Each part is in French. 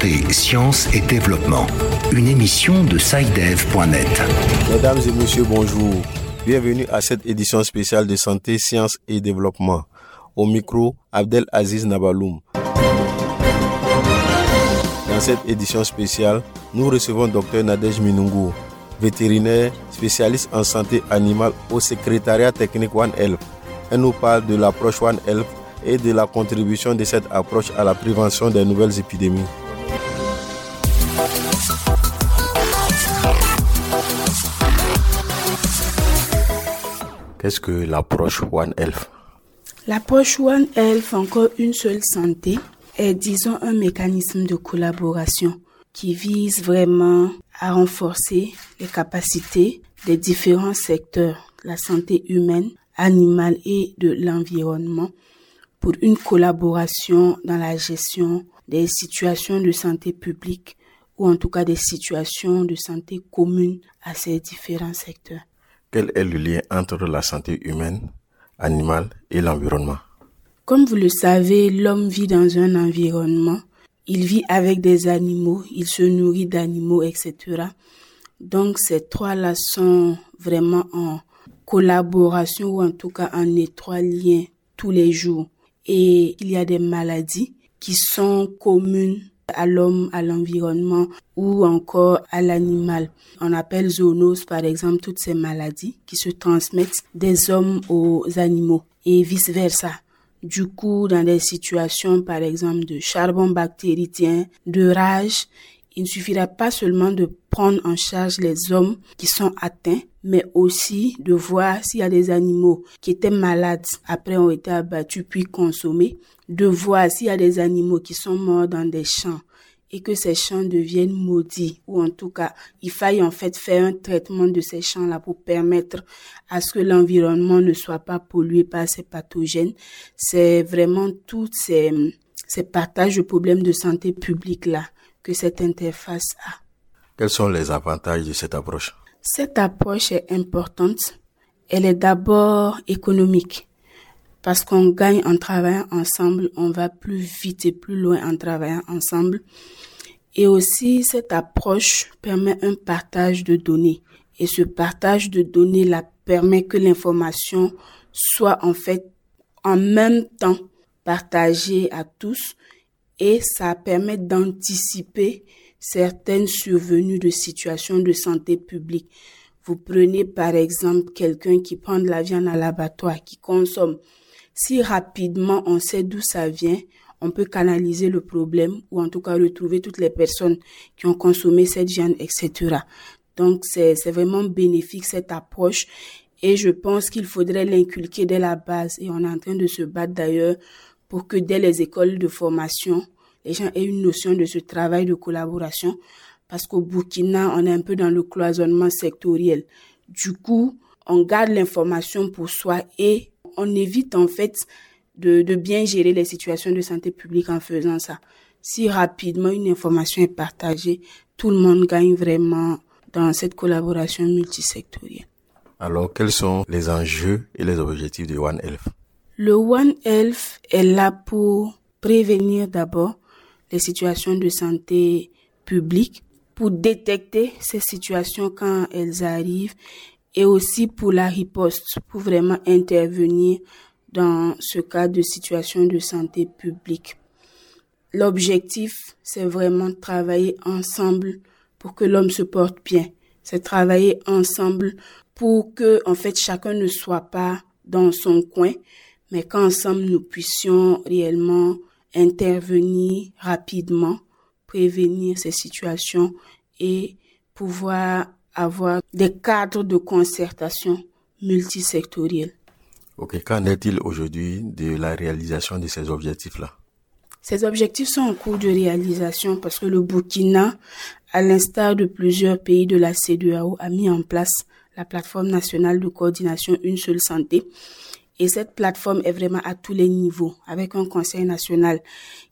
Santé, Sciences et Développement, une émission de SciDev.net. Mesdames et messieurs, bonjour. Bienvenue à cette édition spéciale de Santé, Sciences et Développement. Au micro, Abdel Aziz Nabaloum. Dans cette édition spéciale, nous recevons Dr Nadej Minungu, vétérinaire spécialiste en santé animale au secrétariat technique One Health. Elle nous parle de l'approche One Health et de la contribution de cette approche à la prévention des nouvelles épidémies. Qu'est-ce que l'approche One Health L'approche One Health, encore une seule santé, est disons un mécanisme de collaboration qui vise vraiment à renforcer les capacités des différents secteurs, la santé humaine, animale et de l'environnement pour une collaboration dans la gestion des situations de santé publique ou en tout cas des situations de santé communes à ces différents secteurs. Quel est le lien entre la santé humaine, animale et l'environnement? Comme vous le savez, l'homme vit dans un environnement, il vit avec des animaux, il se nourrit d'animaux, etc. Donc ces trois-là sont vraiment en collaboration ou en tout cas en étroit lien tous les jours. Et il y a des maladies qui sont communes à l'homme, à l'environnement ou encore à l'animal. On appelle zoonoses par exemple toutes ces maladies qui se transmettent des hommes aux animaux et vice versa. Du coup, dans des situations par exemple de charbon bactérien, de rage, il ne suffira pas seulement de prendre en charge les hommes qui sont atteints, mais aussi de voir s'il y a des animaux qui étaient malades après ont été abattus puis consommés, de voir s'il y a des animaux qui sont morts dans des champs et que ces champs deviennent maudits ou en tout cas il faille en fait faire un traitement de ces champs là pour permettre à ce que l'environnement ne soit pas pollué par ces pathogènes c'est vraiment tous ces ces partages de problèmes de santé publique là que cette interface a. Quels sont les avantages de cette approche? Cette approche est importante. Elle est d'abord économique parce qu'on gagne en travaillant ensemble, on va plus vite et plus loin en travaillant ensemble. Et aussi, cette approche permet un partage de données. Et ce partage de données là permet que l'information soit en fait en même temps partagée à tous et ça permet d'anticiper certaines survenues de situations de santé publique. Vous prenez par exemple quelqu'un qui prend de la viande à l'abattoir, qui consomme. Si rapidement on sait d'où ça vient, on peut canaliser le problème ou en tout cas retrouver toutes les personnes qui ont consommé cette viande, etc. Donc c'est vraiment bénéfique cette approche et je pense qu'il faudrait l'inculquer dès la base et on est en train de se battre d'ailleurs pour que dès les écoles de formation, les gens aient une notion de ce travail de collaboration parce qu'au Burkina, on est un peu dans le cloisonnement sectoriel. Du coup, on garde l'information pour soi et on évite en fait de, de bien gérer les situations de santé publique en faisant ça. Si rapidement une information est partagée, tout le monde gagne vraiment dans cette collaboration multisectorielle. Alors, quels sont les enjeux et les objectifs de One Health? Le One Health est là pour prévenir d'abord les situations de santé publique, pour détecter ces situations quand elles arrivent et aussi pour la riposte, pour vraiment intervenir dans ce cas de situation de santé publique. L'objectif, c'est vraiment travailler ensemble pour que l'homme se porte bien. C'est travailler ensemble pour que, en fait, chacun ne soit pas dans son coin, mais qu'ensemble nous puissions réellement intervenir rapidement, prévenir ces situations et pouvoir avoir des cadres de concertation multisectoriels. Ok, qu'en est-il aujourd'hui de la réalisation de ces objectifs-là? Ces objectifs sont en cours de réalisation parce que le Burkina, à l'instar de plusieurs pays de la CEDEAO, a mis en place la plateforme nationale de coordination Une seule santé et cette plateforme est vraiment à tous les niveaux, avec un conseil national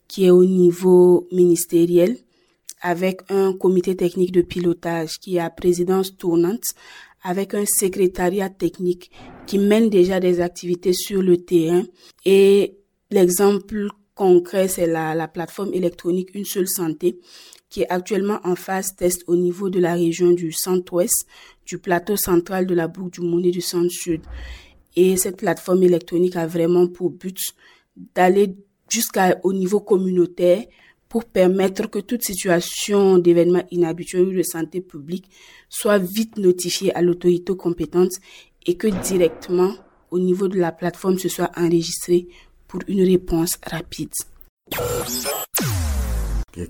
qui est au niveau ministériel, avec un comité technique de pilotage qui est à présidence tournante, avec un secrétariat technique qui mène déjà des activités sur le terrain. Et l'exemple concret, c'est la, la plateforme électronique Une seule santé qui est actuellement en phase test au niveau de la région du centre-ouest, du plateau central de la boucle du Monde du centre-sud. Et cette plateforme électronique a vraiment pour but d'aller jusqu'au niveau communautaire pour permettre que toute situation d'événement inhabituel ou de santé publique soit vite notifiée à l'autorité compétente et que directement au niveau de la plateforme ce soit enregistré pour une réponse rapide.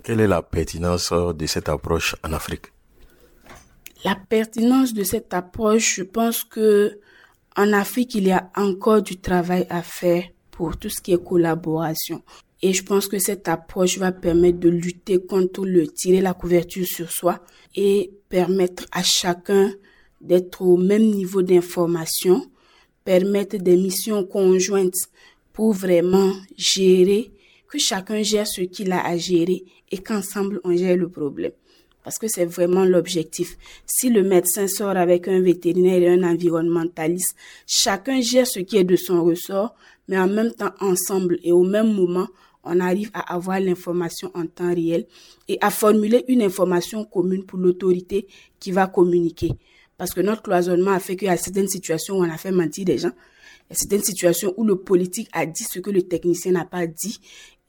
Quelle est la pertinence de cette approche en Afrique? La pertinence de cette approche, je pense que en Afrique, il y a encore du travail à faire pour tout ce qui est collaboration. Et je pense que cette approche va permettre de lutter contre le tirer la couverture sur soi et permettre à chacun d'être au même niveau d'information, permettre des missions conjointes pour vraiment gérer, que chacun gère ce qu'il a à gérer et qu'ensemble on gère le problème. Parce que c'est vraiment l'objectif. Si le médecin sort avec un vétérinaire et un environnementaliste, chacun gère ce qui est de son ressort, mais en même temps ensemble et au même moment, on arrive à avoir l'information en temps réel et à formuler une information commune pour l'autorité qui va communiquer. Parce que notre cloisonnement a fait qu'il y a certaines situations où on a fait mentir des gens. Il y a certaines situations où le politique a dit ce que le technicien n'a pas dit.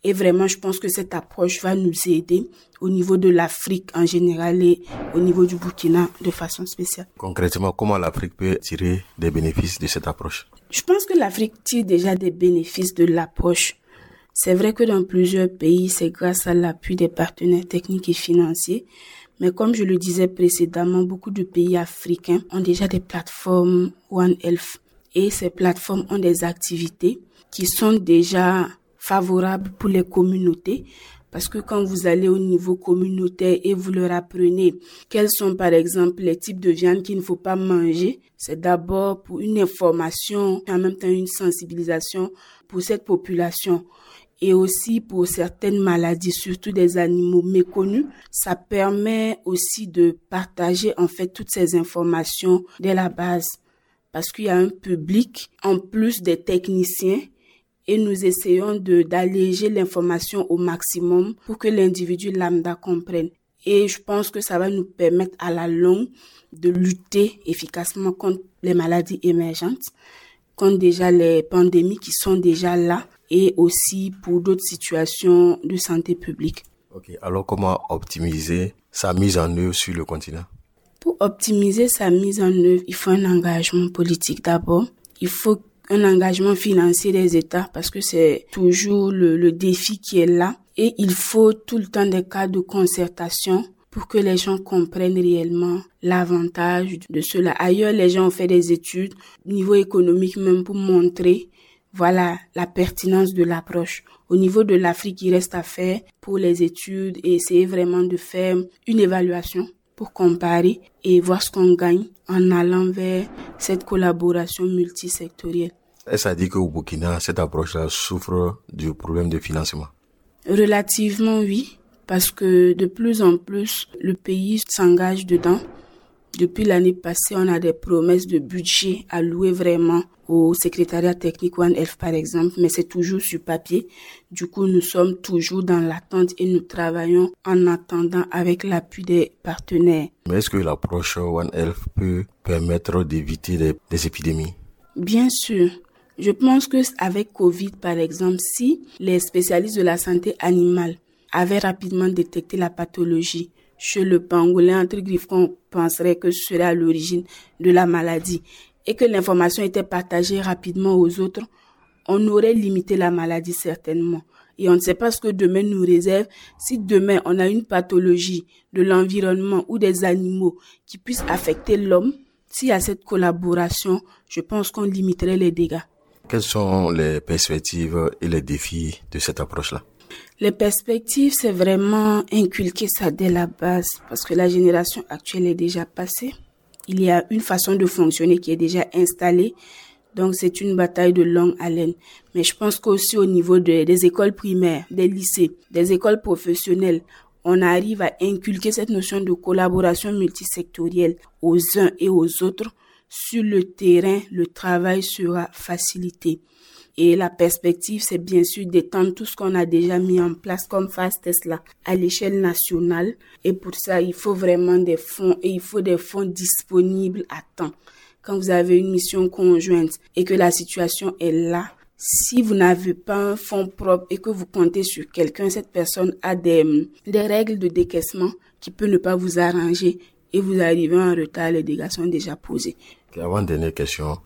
Et vraiment, je pense que cette approche va nous aider au niveau de l'Afrique en général et au niveau du Burkina de façon spéciale. Concrètement, comment l'Afrique peut tirer des bénéfices de cette approche? Je pense que l'Afrique tire déjà des bénéfices de l'approche. C'est vrai que dans plusieurs pays, c'est grâce à l'appui des partenaires techniques et financiers. Mais comme je le disais précédemment, beaucoup de pays africains ont déjà des plateformes One Health. Et ces plateformes ont des activités qui sont déjà favorables pour les communautés. Parce que quand vous allez au niveau communautaire et vous leur apprenez quels sont par exemple les types de viande qu'il ne faut pas manger, c'est d'abord pour une information et en même temps une sensibilisation pour cette population et aussi pour certaines maladies, surtout des animaux méconnus. Ça permet aussi de partager en fait toutes ces informations dès la base parce qu'il y a un public en plus des techniciens et nous essayons de d'alléger l'information au maximum pour que l'individu lambda comprenne. Et je pense que ça va nous permettre à la longue de lutter efficacement contre les maladies émergentes, contre déjà les pandémies qui sont déjà là et aussi pour d'autres situations de santé publique. Ok, alors comment optimiser sa mise en œuvre sur le continent? Pour optimiser sa mise en œuvre, il faut un engagement politique d'abord. Il faut un engagement financier des États parce que c'est toujours le, le défi qui est là. Et il faut tout le temps des cas de concertation pour que les gens comprennent réellement l'avantage de cela. Ailleurs, les gens ont fait des études, niveau économique même, pour montrer voilà la pertinence de l'approche. Au niveau de l'Afrique, il reste à faire pour les études et essayer vraiment de faire une évaluation pour comparer et voir ce qu'on gagne en allant vers cette collaboration multisectorielle. Est-ce à dire qu'au Burkina, cette approche-là souffre du problème de financement? Relativement oui, parce que de plus en plus, le pays s'engage dedans. Depuis l'année passée, on a des promesses de budget allouées vraiment au secrétariat technique One Health par exemple, mais c'est toujours sur papier. Du coup, nous sommes toujours dans l'attente et nous travaillons en attendant avec l'appui des partenaires. Mais est-ce que l'approche One Health peut permettre d'éviter des, épidémies? Bien sûr. Je pense que avec Covid, par exemple, si les spécialistes de la santé animale avaient rapidement détecté la pathologie chez le pangolin entre griffes qu'on penserait que ce serait à l'origine de la maladie et que l'information était partagée rapidement aux autres, on aurait limité la maladie certainement. Et on ne sait pas ce que demain nous réserve. Si demain on a une pathologie de l'environnement ou des animaux qui puissent affecter l'homme, s'il y a cette collaboration, je pense qu'on limiterait les dégâts. Quelles sont les perspectives et les défis de cette approche-là? Les perspectives, c'est vraiment inculquer ça dès la base parce que la génération actuelle est déjà passée il y a une façon de fonctionner qui est déjà installée. Donc c'est une bataille de longue haleine. Mais je pense qu'aussi au niveau des écoles primaires, des lycées, des écoles professionnelles, on arrive à inculquer cette notion de collaboration multisectorielle aux uns et aux autres sur le terrain, le travail sera facilité. Et la perspective, c'est bien sûr d'étendre tout ce qu'on a déjà mis en place comme phase Tesla à l'échelle nationale. Et pour ça, il faut vraiment des fonds et il faut des fonds disponibles à temps. Quand vous avez une mission conjointe et que la situation est là, si vous n'avez pas un fonds propre et que vous comptez sur quelqu'un, cette personne a des, des règles de décaissement qui peut ne pas vous arranger et vous arrivez en retard, les dégâts sont déjà posés. Avant dernière question,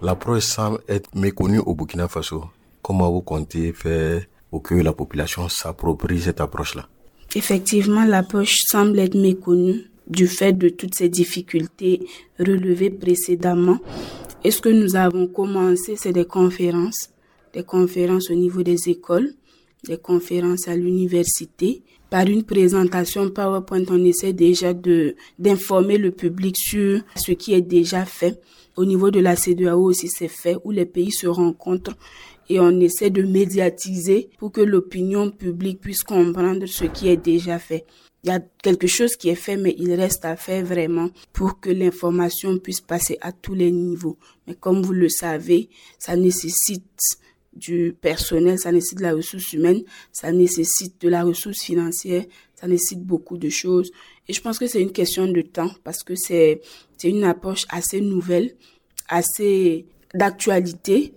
l'approche semble être méconnue au Burkina Faso. Comment vous comptez faire pour que la population s'approprie cette approche-là? Effectivement, l'approche semble être méconnue du fait de toutes ces difficultés relevées précédemment. Et ce que nous avons commencé, c'est des conférences des conférences au niveau des écoles, des conférences à l'université. Par une présentation PowerPoint, on essaie déjà de d'informer le public sur ce qui est déjà fait. Au niveau de la CEDEAO aussi, c'est fait, où les pays se rencontrent et on essaie de médiatiser pour que l'opinion publique puisse comprendre ce qui est déjà fait. Il y a quelque chose qui est fait, mais il reste à faire vraiment pour que l'information puisse passer à tous les niveaux. Mais comme vous le savez, ça nécessite du personnel, ça nécessite de la ressource humaine, ça nécessite de la ressource financière, ça nécessite beaucoup de choses. Et je pense que c'est une question de temps parce que c'est, une approche assez nouvelle, assez d'actualité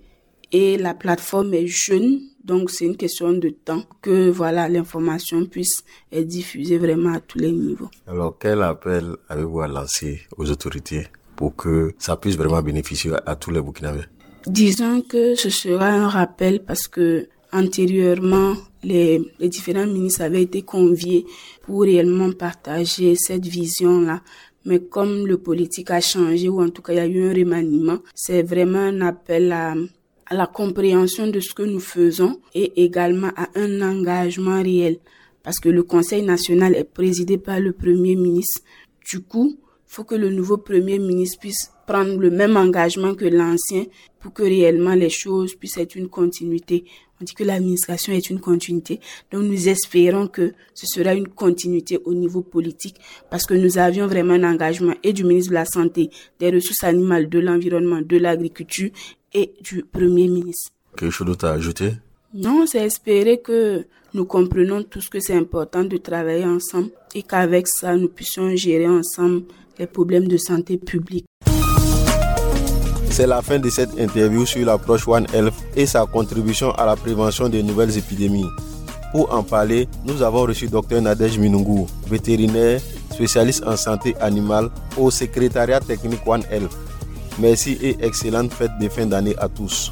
et la plateforme est jeune. Donc, c'est une question de temps que, voilà, l'information puisse être diffusée vraiment à tous les niveaux. Alors, quel appel avez-vous à lancer aux autorités pour que ça puisse vraiment bénéficier à tous les Burkinabés? Disons que ce sera un rappel parce que antérieurement, les, les différents ministres avaient été conviés pour réellement partager cette vision-là. Mais comme le politique a changé, ou en tout cas il y a eu un remaniement, c'est vraiment un appel à, à la compréhension de ce que nous faisons et également à un engagement réel. Parce que le Conseil national est présidé par le Premier ministre. Du coup, faut que le nouveau Premier ministre puisse prendre le même engagement que l'ancien pour que réellement les choses puissent être une continuité. On dit que l'administration est une continuité. Donc nous espérons que ce sera une continuité au niveau politique parce que nous avions vraiment un engagement et du ministre de la Santé, des ressources animales, de l'environnement, de l'agriculture et du Premier ministre. Quelque chose d'autre à ajouter? Non, c'est espérer que nous comprenons tous que c'est important de travailler ensemble et qu'avec ça, nous puissions gérer ensemble les problèmes de santé publique. C'est la fin de cette interview sur l'approche One Health et sa contribution à la prévention des nouvelles épidémies. Pour en parler, nous avons reçu Dr Nadej Minungu, vétérinaire, spécialiste en santé animale au secrétariat technique One Health. Merci et excellente fête de fin d'année à tous.